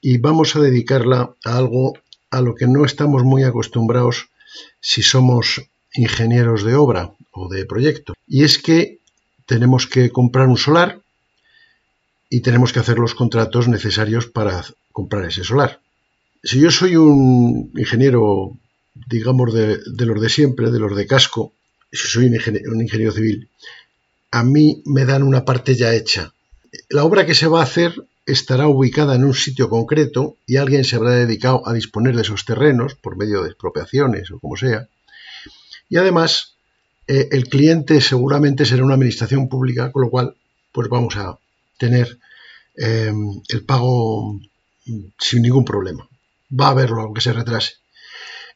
y vamos a dedicarla a algo a lo que no estamos muy acostumbrados si somos ingenieros de obra o de proyecto. Y es que tenemos que comprar un solar y tenemos que hacer los contratos necesarios para comprar ese solar. Si yo soy un ingeniero, digamos, de, los de siempre, de los de casco, si soy un un ingeniero civil, a mí me dan una parte ya hecha. La obra que se va a hacer estará ubicada en un sitio concreto y alguien se habrá dedicado a disponer de esos terrenos por medio de expropiaciones o como sea. Y además, eh, el cliente seguramente será una administración pública, con lo cual, pues vamos a tener em, el pago sin ningún problema. Va a haberlo, aunque se retrase.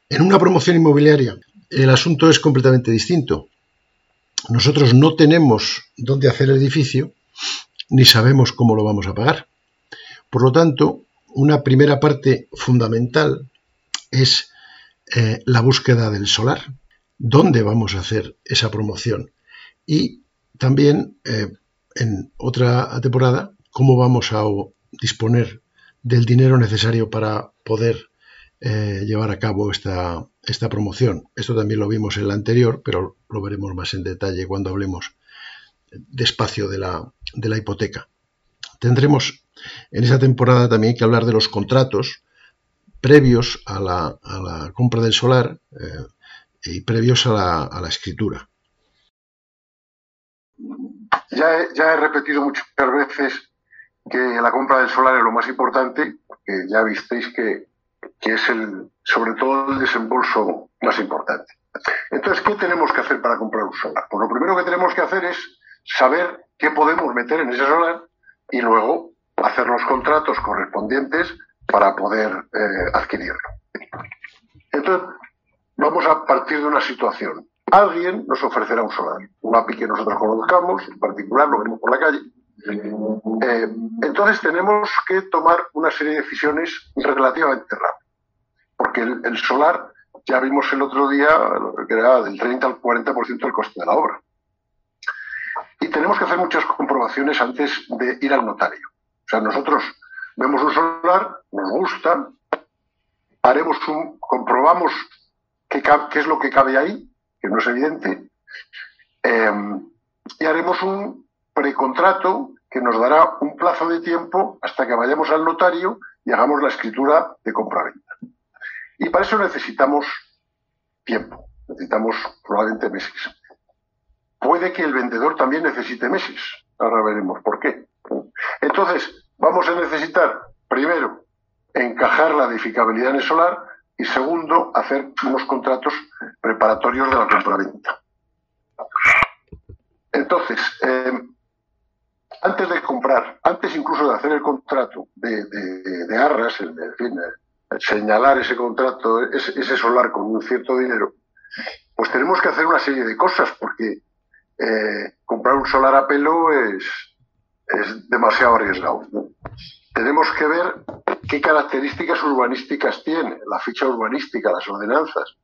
En una promoción inmobiliaria, el asunto es completamente distinto. Nosotros no tenemos dónde hacer el edificio, ni sabemos cómo lo vamos a pagar. Por lo tanto, una primera parte fundamental es eh, la búsqueda del solar, dónde vamos a hacer esa promoción y también eh, en otra temporada cómo vamos a disponer del dinero necesario para poder eh, llevar a cabo esta, esta promoción. Esto también lo vimos en la anterior, pero lo veremos más en detalle cuando hablemos despacio de la, de la hipoteca. Tendremos en esa temporada también que hablar de los contratos previos a la, compra del solar eh, y previos a la, escritura. Ya he, repetido muchas veces que la compra del solar es lo más importante, que ya visteis que, que es el, sobre todo el desembolso más importante. Entonces, ¿qué tenemos que hacer para comprar un solar? Pues lo primero que tenemos que hacer es saber qué podemos meter en ese solar y luego hacer los contratos correspondientes para poder eh, adquirirlo. Entonces, vamos a partir de una situación. Alguien nos ofrecerá un solar, un API que nosotros conozcamos, en particular lo vemos por la calle. Eh, entonces tenemos que tomar una serie de decisiones relativamente rápidas, porque el, solar, ya vimos el otro día, que era del 30 al 40% del coste de la obra. Y tenemos que hacer muchas comprobaciones antes de ir al notario. O sea, nosotros vemos un solar, nos gusta, haremos un, comprobamos qué, es lo que cabe ahí, que no es evidente, em, y haremos un precontrato que nos dará un plazo de tiempo hasta que vayamos al notario y hagamos la escritura de compra-venta. Y para eso necesitamos tiempo, necesitamos probablemente meses. Puede que el vendedor también necesite meses, ahora veremos por qué. Entonces, vamos a necesitar, primero, encajar la edificabilidad en el solar y segundo, hacer unos contratos preparatorios de la compraventa. Entonces, eh, antes de comprar, antes incluso de hacer el contrato de, arras, en fin, eh, señalar ese contrato, ese, solar con un cierto dinero, pues tenemos que hacer una serie de cosas, porque eh, comprar un solar a pelo es, es demasiado arriesgado. Tenemos que ver qué características urbanísticas tiene la ficha urbanística, las ordenanzas.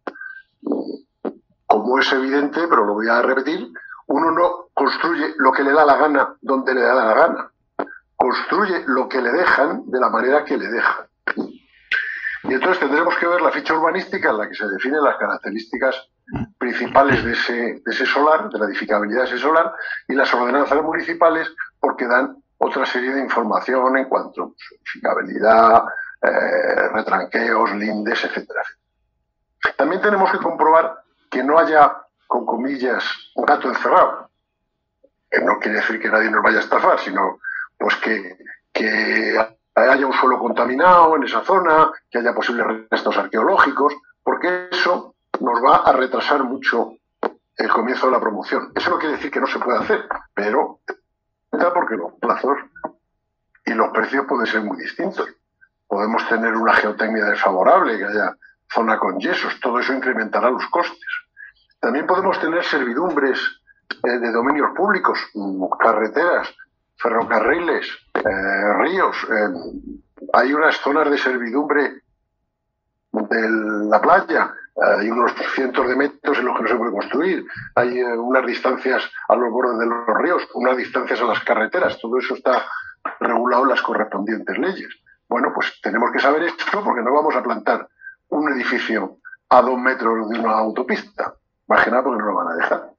Como es evidente, pero lo voy a repetir, uno no construye lo que le da la gana donde le da la gana. Construye lo que le dejan de la manera que le dejan. Y entonces tendremos que ver la ficha urbanística en la que se definen las características principales de ese, de ese solar, de la edificabilidad de ese solar, y las ordenanzas municipales porque dan otra serie de información en cuanto a edificabilidad, eh, retranqueos, lindes, etcétera. También tenemos que comprobar que no haya, con comillas, un gato encerrado. Que no quiere decir que nadie nos vaya a estafar, sino pues que, que haya un suelo contaminado en esa zona, que haya posibles restos arqueológicos, porque eso nos va a retrasar mucho el comienzo de la promoción. Eso no quiere decir que no se pueda hacer, pero porque los plazos y los precios pueden ser muy distintos. podemos tener una geotecnia desfavorable, que haya zona con yesos, todo eso incrementará los costes. También podemos tener servidumbres eh, de dominios públicos, mm, carreteras, ferrocarriles, eh, ríos. Eh, hay unas zonas de servidumbre de la playa, hay unos cientos de metros en los que no se puede construir, hay unas distancias a los bordes de los ríos, unas distancias a las carreteras, todo eso está regulado en las correspondientes leyes. Bueno, pues tenemos que saber esto porque no vamos a plantar un edificio a dos metros de una autopista. Más que nada porque no lo van a dejar.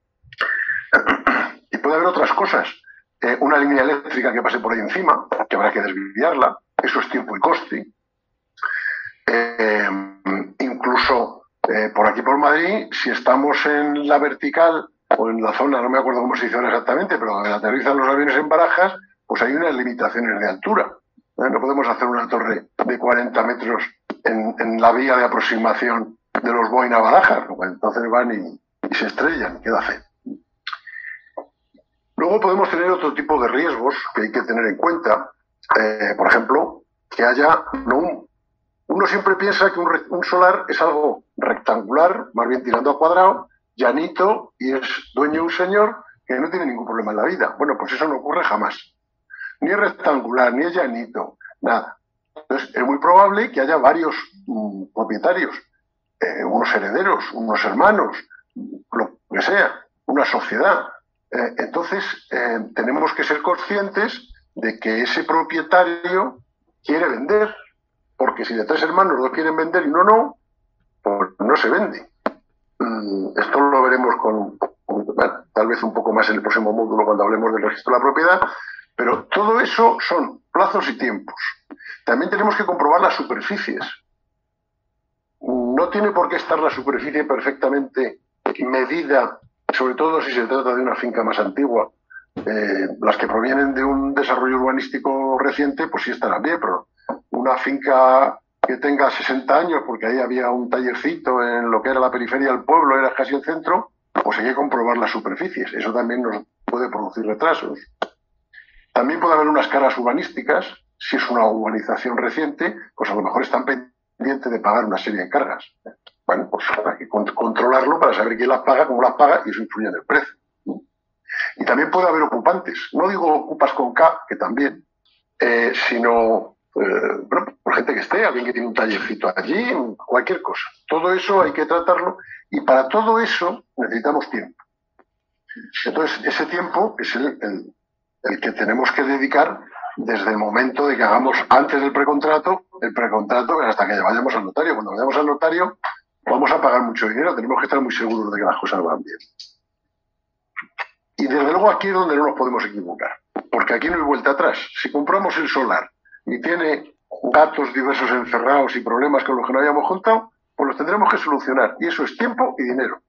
y puede haber otras cosas. Eh, una línea eléctrica que pase por ahí encima, que habrá que desviarla. Eso es tiempo y coste. Eh, eh, por aquí por Madrid, si estamos en la vertical o en la zona, no me acuerdo cómo se dice exactamente, pero donde aterrizan los aviones en barajas, pues hay unas limitaciones de altura. No podemos hacer una torre de 40 metros en, la vía de aproximación de los Boeing a Barajas, entonces van y, se estrellan, queda fe. Luego podemos tener otro tipo de riesgos que hay que tener en cuenta. Eh, por ejemplo, que haya no uno siempre piensa que un, solar es algo rectangular, más bien tirando a cuadrado, llanito y es dueño de un señor que no tiene ningún problema en la vida. Bueno, pues eso no ocurre jamás. Ni es rectangular, ni es llanito, nada. Entonces, es muy probable que haya varios mm, propietarios, eh, unos herederos, unos hermanos, lo que sea, una sociedad. Eh, entonces, eh, tenemos que ser conscientes de que ese propietario quiere vender, porque si de tres hermanos dos quieren vender y uno no, pues no se vende. Mm, esto lo veremos con, tal vez un poco más en el próximo módulo cuando hablemos del registro de la propiedad, pero todo eso son plazos y tiempos. También tenemos que comprobar las superficies. No tiene por qué estar la superficie perfectamente medida, sobre todo si se trata de una finca más antigua. Eh, las que provienen de un desarrollo urbanístico reciente, pues sí estarán bien, pero una finca que tenga 60 años, porque ahí había un tallercito en lo que era la periferia del pueblo, era casi el centro, pues hay que comprobar las superficies. Eso también nos puede producir retrasos. También puede haber unas caras urbanísticas si es una urbanización reciente, pues a lo mejor están pendientes de pagar una serie de cargas. Bueno, pues hay que controlarlo para saber quién las paga, cómo las paga y eso influye en el precio. Y también puede haber ocupantes. No digo ocupas con K, que también, eh, sino eh, por gente que esté, alguien que tiene un tallercito allí, cualquier cosa. Todo eso hay que tratarlo y para todo eso necesitamos tiempo. Entonces, ese tiempo es el, el que tenemos que dedicar desde el momento de que hagamos antes del precontrato, el precontrato, hasta que vayamos al notario. Cuando vayamos al notario, vamos a pagar mucho dinero, tenemos que estar muy seguros de que las cosas van bien. Y desde luego aquí es donde no nos podemos equivocar, porque aquí no hay vuelta atrás. Si compramos el solar y tiene datos diversos encerrados y problemas con los que no hayamos juntado, pues los tendremos que solucionar. Y eso es tiempo y dinero.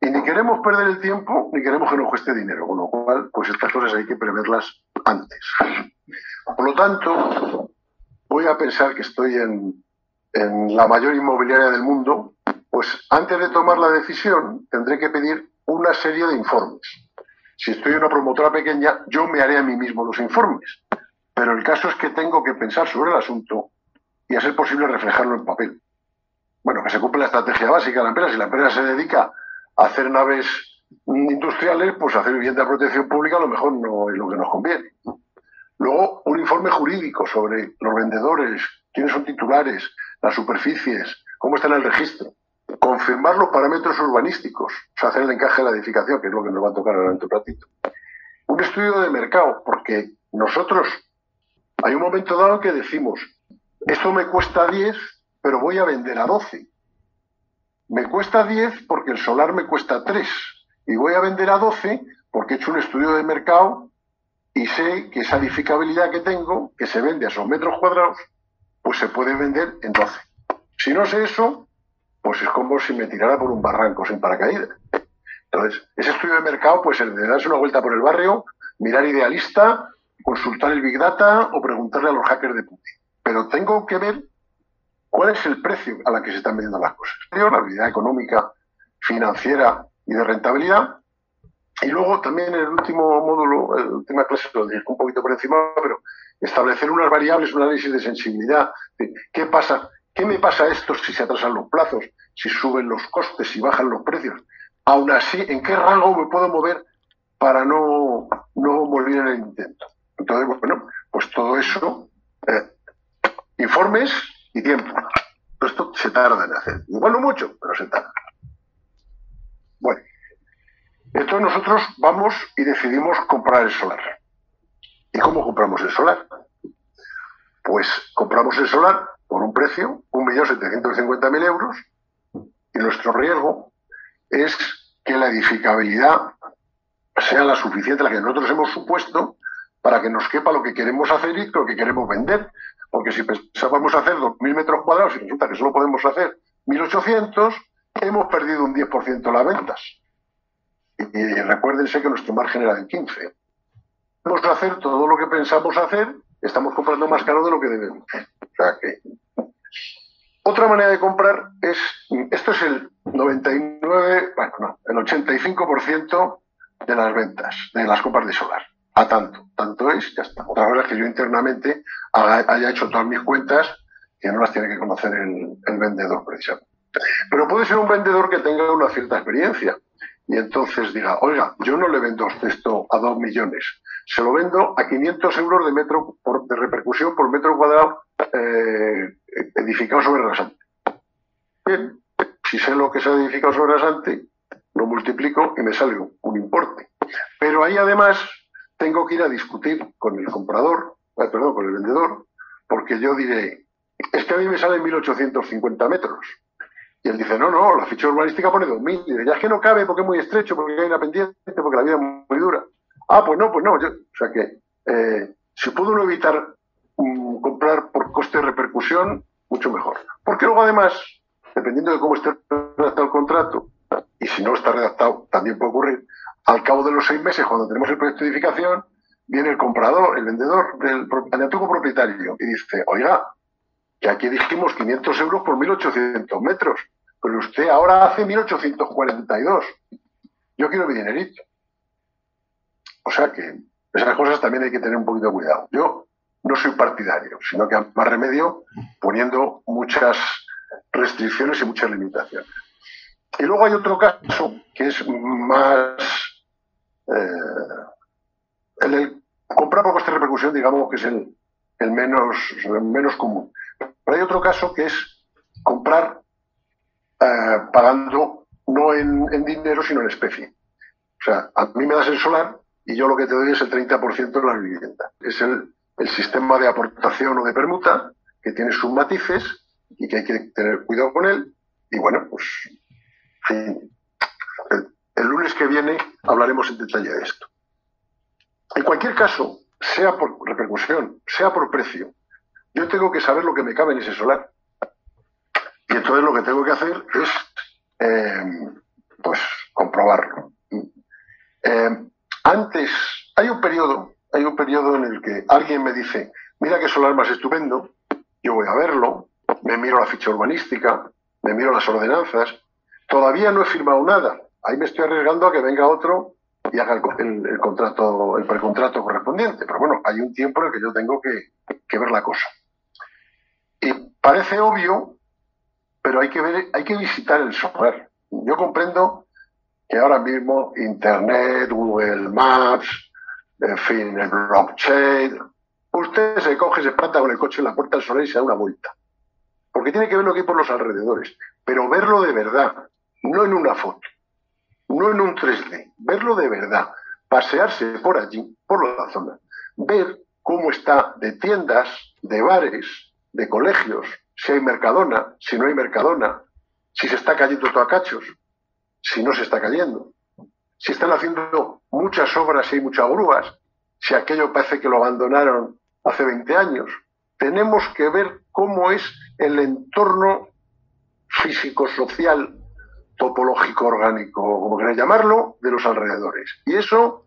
Y ni queremos perder el tiempo, ni queremos que nos cueste dinero, con lo cual, pues estas cosas hay que preverlas antes. Por lo tanto, voy a pensar que estoy en, la mayor inmobiliaria del mundo, pues antes de tomar la decisión tendré que pedir una serie de informes. Si estoy en una promotora pequeña, yo me haré a mí mismo los informes. Pero el caso es que tengo que pensar sobre el asunto y a ser posible reflejarlo en papel. Bueno, que se cumple la estrategia básica de la empresa. Si la empresa se dedica hacer naves industriales, pues hacer vivienda de protección pública a lo mejor no es lo que nos conviene. Luego, un informe jurídico sobre los vendedores, quiénes son titulares, las superficies, cómo está en el registro. Confirmar los parámetros urbanísticos, o sea, hacer el encaje de la edificación, que es lo que nos va a tocar ahora en un ratito. Un estudio de mercado, porque nosotros hay un momento dado que decimos, esto me cuesta 10, pero voy a vender a 12. Me cuesta 10 porque el solar me cuesta 3 y voy a vender a 12 porque he hecho un estudio de mercado y sé que esa edificabilidad que tengo, que se vende a esos metros cuadrados, pues se puede vender en 12. Si no sé eso, pues es como si me tirara por un barranco sin paracaídas. Entonces, ese estudio de mercado, pues el de darse una vuelta por el barrio, mirar idealista, consultar el Big Data o preguntarle a los hackers de Putin. Pero tengo que ver ¿Cuál es el precio a la que se están vendiendo las cosas? La habilidad económica, financiera y de rentabilidad. Y luego también el último módulo, la última clase lo dije un poquito por encima, pero establecer unas variables, un análisis de sensibilidad. ¿Qué pasa? ¿Qué me pasa a esto si se atrasan los plazos, si suben los costes, si bajan los precios? Aún así, ¿en qué rango me puedo mover para no, no morir en el intento? Entonces, bueno, pues todo eso, eh, informes y tiempo. Esto se tarda en hacer. Igual no mucho, pero se tarda. Bueno, entonces nosotros vamos y decidimos comprar el solar. ¿Y cómo compramos el solar? Pues compramos el solar por un precio, 1.750.000 euros, y nuestro riesgo es que la edificabilidad sea la suficiente, la que nosotros hemos supuesto, para que nos quepa lo que queremos hacer y lo que queremos vender. Porque si pensábamos hacer 2.000 metros cuadrados y resulta que solo podemos hacer 1.800, hemos perdido un 10% las ventas. Y, recuérdense que nuestro margen era de 15. Vamos a hacer todo lo que pensamos hacer, estamos comprando más caro de lo que debemos. O sea que... Otra manera de comprar es, esto es el 99, bueno, no, el 85% de las ventas, de las compras de solar a tanto. Tanto es, ya está. Otra cosa es que yo internamente haya hecho todas mis cuentas que no las tiene que conocer el, vendedor precisamente. Pero puede ser un vendedor que tenga una cierta experiencia y entonces diga, oiga, yo no le vendo esto a dos millones, se lo vendo a 500 euros de metro de repercusión por metro cuadrado eh, edificado sobre rasante. Bien, si sé lo que se ha edificado sobre rasante, lo multiplico y me sale un importe. Pero ahí además tengo que ir a discutir con el comprador, eh, perdón, con el vendedor, porque yo diré, es que a mí me sale 1850 metros. Y él dice, no, no, la ficha urbanística pone 2000. Y ya es que no cabe porque es muy estrecho, porque hay una pendiente, porque la vida es muy dura. Ah, pues no, pues no. o sea que, eh, si puedo uno evitar comprar por coste de repercusión, mucho mejor. Porque luego, además, dependiendo de cómo esté redactado el contrato, y si no está redactado, también puede ocurrir, al cabo de los seis meses, cuando tenemos el proyecto de edificación, viene el comprador, el vendedor del antiguo propietario y dice, oiga, que aquí dijimos 500 euros por 1.800 metros, pero usted ahora hace 1.842. Yo quiero mi dinerito. O sea que esas cosas también hay que tener un poquito de cuidado. Yo no soy partidario, sino que más remedio poniendo muchas restricciones y muchas limitaciones. Y luego hay otro caso que es más eh, el, comprar por coste de repercusión, digamos que es el, el menos, menos común. Pero hay otro caso que es comprar eh, pagando no en, dinero, sino en especie. O sea, a mí me das el solar y yo lo que te doy es el 30% de la vivienda. Es el, el sistema de aportación o de permuta que tiene sus matices y que hay que tener cuidado con él. Y bueno, pues, el lunes que viene hablaremos en detalle de esto. En cualquier caso, sea por repercusión, sea por precio, yo tengo que saber lo que me cabe en ese solar. Y entonces lo que tengo que hacer es, eh, pues, comprobarlo. Eh, antes, hay un periodo, hay un periodo en el que alguien me dice, mira qué solar más estupendo, yo voy a verlo, me miro la ficha urbanística, me miro las ordenanzas, todavía no he firmado nada, ahí me estoy arriesgando a que venga otro y haga el, contrato, el precontrato correspondiente. Pero bueno, hay un tiempo en el que yo tengo que, ver la cosa. Y parece obvio, pero hay que ver, hay que visitar el software. Yo comprendo que ahora mismo Internet, Google Maps, en fin, el blockchain, usted se coge, se planta con el coche en la puerta del solar y se da una vuelta. Porque tiene que ver lo que hay por los alrededores, pero verlo de verdad, no en una foto no en un 3D, verlo de verdad, pasearse por allí, por la zona, ver cómo está de tiendas, de bares, de colegios, si hay mercadona, si no hay mercadona, si se está cayendo todo a cachos, si no se está cayendo, si están haciendo muchas obras y muchas grúas, si aquello parece que lo abandonaron hace 20 años. Tenemos que ver cómo es el entorno físico-social topológico orgánico, como queráis llamarlo, de los alrededores. Y eso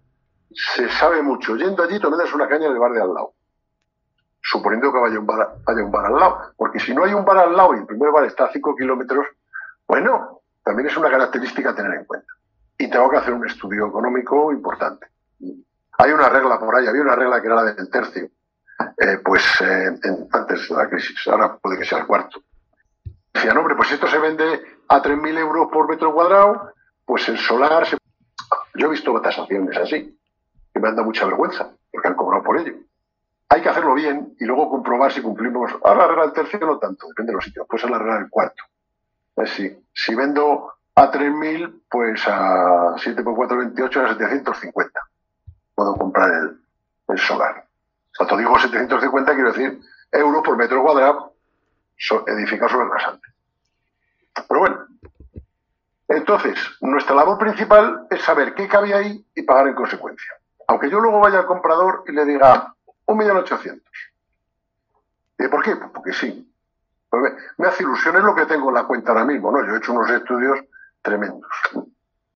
se sabe mucho. Yendo allí, tomas una caña en el bar de al lado. Suponiendo que vaya un, bar, un bar al lado. Porque si no hay un bar al lado y el primer bar está a 5 kilómetros, bueno, también es una característica a tener en cuenta. Y tengo que hacer un estudio económico importante. Hay una regla por ahí, había una regla que era la del tercio, eh, pues eh, antes de la crisis, ahora puede que sea el cuarto. Decían, hombre, pues esto se vende a 3.000 euros por metro cuadrado, pues el solar se... Yo he visto tasaciones así, que me han dado mucha vergüenza, porque han cobrado por ello. Hay que hacerlo bien y luego comprobar si cumplimos. Ahora la regla del tercio no tanto, depende de los sitios, pues es la regla del cuarto. Es decir, si vendo a 3.000, pues a 7 por 4, 28, a 750. Puedo comprar el, el solar. Cuando digo 750, quiero decir euros por metro cuadrado edificado sobre rasante. Pero bueno, entonces, nuestra labor principal es saber qué cabe ahí y pagar en consecuencia. Aunque yo luego vaya al comprador y le diga un millón ochocientos. ¿Y por qué? Pues porque sí. Pues me hace ilusión, es lo que tengo en la cuenta ahora mismo, ¿no? Yo he hecho unos estudios tremendos.